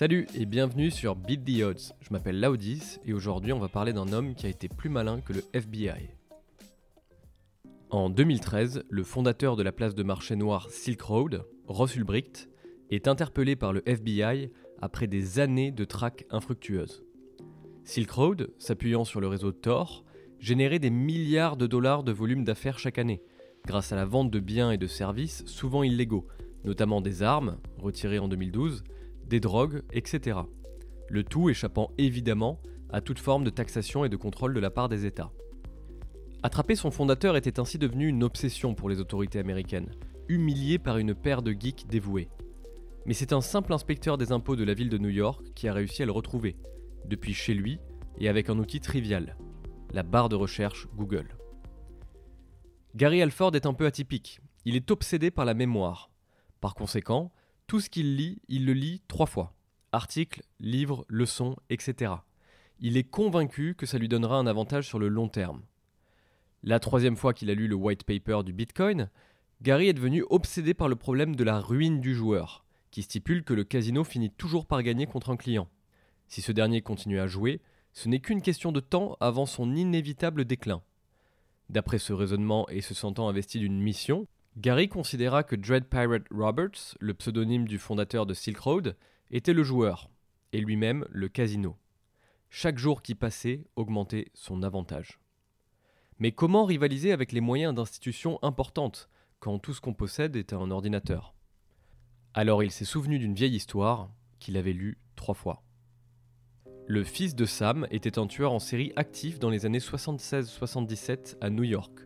Salut et bienvenue sur Beat the Odds. Je m'appelle Laudis et aujourd'hui on va parler d'un homme qui a été plus malin que le FBI. En 2013, le fondateur de la place de marché noire Silk Road, Ross Ulbricht, est interpellé par le FBI après des années de traques infructueuses. Silk Road, s'appuyant sur le réseau Tor, générait des milliards de dollars de volume d'affaires chaque année, grâce à la vente de biens et de services souvent illégaux, notamment des armes, retirées en 2012, des drogues, etc. Le tout échappant évidemment à toute forme de taxation et de contrôle de la part des États. Attraper son fondateur était ainsi devenu une obsession pour les autorités américaines, humilié par une paire de geeks dévoués. Mais c'est un simple inspecteur des impôts de la ville de New York qui a réussi à le retrouver, depuis chez lui et avec un outil trivial, la barre de recherche Google. Gary Alford est un peu atypique, il est obsédé par la mémoire. Par conséquent, tout ce qu'il lit, il le lit trois fois. Articles, livres, leçons, etc. Il est convaincu que ça lui donnera un avantage sur le long terme. La troisième fois qu'il a lu le white paper du Bitcoin, Gary est devenu obsédé par le problème de la ruine du joueur, qui stipule que le casino finit toujours par gagner contre un client. Si ce dernier continue à jouer, ce n'est qu'une question de temps avant son inévitable déclin. D'après ce raisonnement et se sentant investi d'une mission, Gary considéra que Dread Pirate Roberts, le pseudonyme du fondateur de Silk Road, était le joueur, et lui-même le casino. Chaque jour qui passait augmentait son avantage. Mais comment rivaliser avec les moyens d'institutions importantes, quand tout ce qu'on possède est un ordinateur? Alors il s'est souvenu d'une vieille histoire qu'il avait lue trois fois. Le fils de Sam était un tueur en série actif dans les années 76-77 à New York.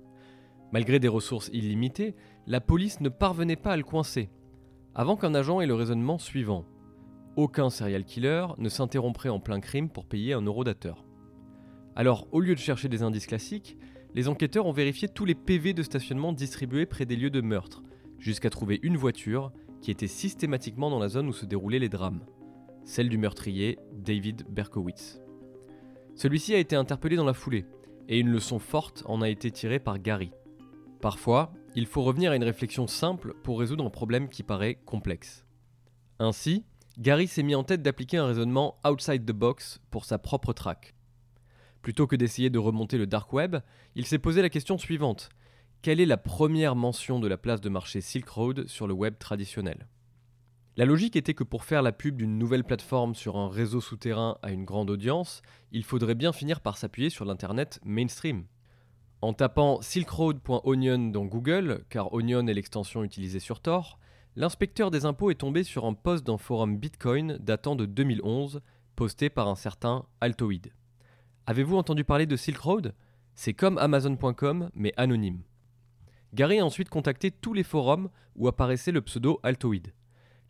Malgré des ressources illimitées, la police ne parvenait pas à le coincer, avant qu'un agent ait le raisonnement suivant. Aucun serial killer ne s'interromprait en plein crime pour payer un eurodateur. Alors, au lieu de chercher des indices classiques, les enquêteurs ont vérifié tous les PV de stationnement distribués près des lieux de meurtre, jusqu'à trouver une voiture qui était systématiquement dans la zone où se déroulaient les drames celle du meurtrier David Berkowitz. Celui-ci a été interpellé dans la foulée, et une leçon forte en a été tirée par Gary. Parfois, il faut revenir à une réflexion simple pour résoudre un problème qui paraît complexe. Ainsi, Gary s'est mis en tête d'appliquer un raisonnement outside the box pour sa propre traque. Plutôt que d'essayer de remonter le dark web, il s'est posé la question suivante. Quelle est la première mention de la place de marché Silk Road sur le web traditionnel? La logique était que pour faire la pub d'une nouvelle plateforme sur un réseau souterrain à une grande audience, il faudrait bien finir par s'appuyer sur l'Internet mainstream. En tapant silkroad.onion dans Google, car Onion est l'extension utilisée sur Tor, l'inspecteur des impôts est tombé sur un post d'un forum Bitcoin datant de 2011, posté par un certain Altoid. Avez-vous entendu parler de Silk Road C'est comme Amazon.com, mais anonyme. Gary a ensuite contacté tous les forums où apparaissait le pseudo Altoid.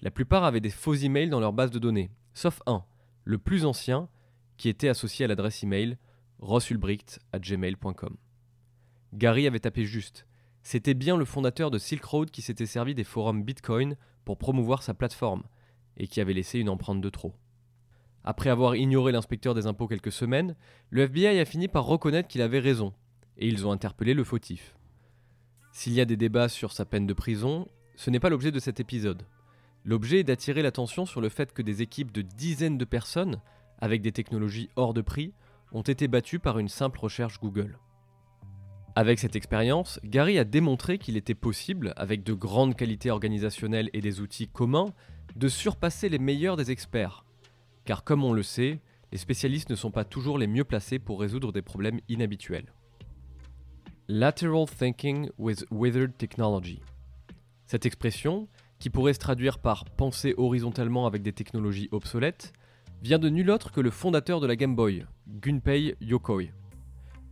La plupart avaient des faux emails dans leur base de données, sauf un, le plus ancien, qui était associé à l'adresse email rossulbricht@gmail.com. Gary avait tapé juste. C'était bien le fondateur de Silk Road qui s'était servi des forums Bitcoin pour promouvoir sa plateforme et qui avait laissé une empreinte de trop. Après avoir ignoré l'inspecteur des impôts quelques semaines, le FBI a fini par reconnaître qu'il avait raison, et ils ont interpellé le fautif. S'il y a des débats sur sa peine de prison, ce n'est pas l'objet de cet épisode. L'objet est d'attirer l'attention sur le fait que des équipes de dizaines de personnes, avec des technologies hors de prix, ont été battues par une simple recherche Google. Avec cette expérience, Gary a démontré qu'il était possible, avec de grandes qualités organisationnelles et des outils communs, de surpasser les meilleurs des experts. Car comme on le sait, les spécialistes ne sont pas toujours les mieux placés pour résoudre des problèmes inhabituels. Lateral Thinking with Withered Technology. Cette expression, qui pourrait se traduire par penser horizontalement avec des technologies obsolètes, vient de nul autre que le fondateur de la Game Boy, Gunpei Yokoi.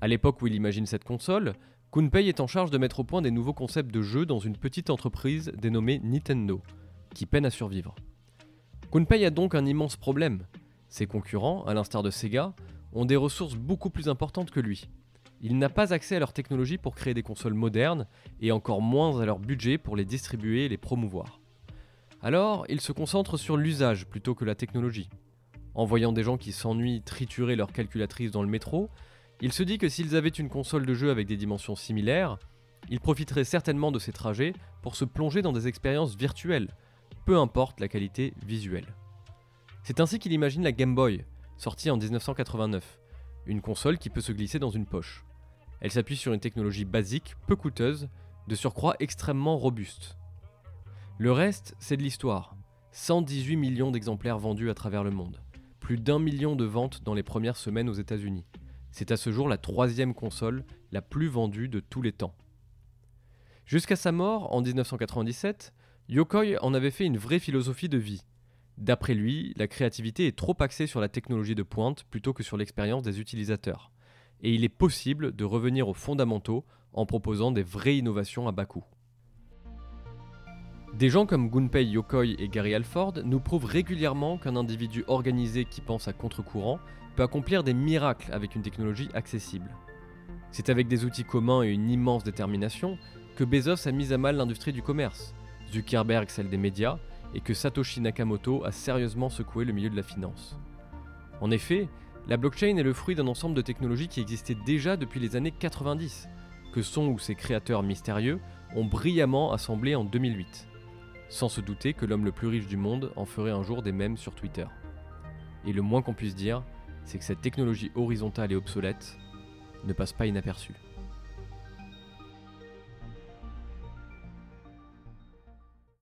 À l'époque où il imagine cette console, Gunpei est en charge de mettre au point des nouveaux concepts de jeux dans une petite entreprise dénommée Nintendo, qui peine à survivre. Gunpei a donc un immense problème. Ses concurrents, à l'instar de Sega, ont des ressources beaucoup plus importantes que lui. Il n'a pas accès à leur technologie pour créer des consoles modernes et encore moins à leur budget pour les distribuer et les promouvoir. Alors, il se concentre sur l'usage plutôt que la technologie. En voyant des gens qui s'ennuient triturer leur calculatrice dans le métro, il se dit que s'ils avaient une console de jeu avec des dimensions similaires, ils profiteraient certainement de ces trajets pour se plonger dans des expériences virtuelles, peu importe la qualité visuelle. C'est ainsi qu'il imagine la Game Boy, sortie en 1989, une console qui peut se glisser dans une poche. Elle s'appuie sur une technologie basique, peu coûteuse, de surcroît extrêmement robuste. Le reste, c'est de l'histoire. 118 millions d'exemplaires vendus à travers le monde. Plus d'un million de ventes dans les premières semaines aux États-Unis. C'est à ce jour la troisième console la plus vendue de tous les temps. Jusqu'à sa mort, en 1997, Yokoi en avait fait une vraie philosophie de vie. D'après lui, la créativité est trop axée sur la technologie de pointe plutôt que sur l'expérience des utilisateurs. Et il est possible de revenir aux fondamentaux en proposant des vraies innovations à bas coût. Des gens comme Gunpei Yokoi et Gary Alford nous prouvent régulièrement qu'un individu organisé qui pense à contre-courant peut accomplir des miracles avec une technologie accessible. C'est avec des outils communs et une immense détermination que Bezos a mis à mal l'industrie du commerce, Zuckerberg celle des médias, et que Satoshi Nakamoto a sérieusement secoué le milieu de la finance. En effet, la blockchain est le fruit d'un ensemble de technologies qui existaient déjà depuis les années 90, que son ou ses créateurs mystérieux ont brillamment assemblé en 2008, sans se douter que l'homme le plus riche du monde en ferait un jour des mêmes sur Twitter. Et le moins qu'on puisse dire, c'est que cette technologie horizontale et obsolète ne passe pas inaperçue.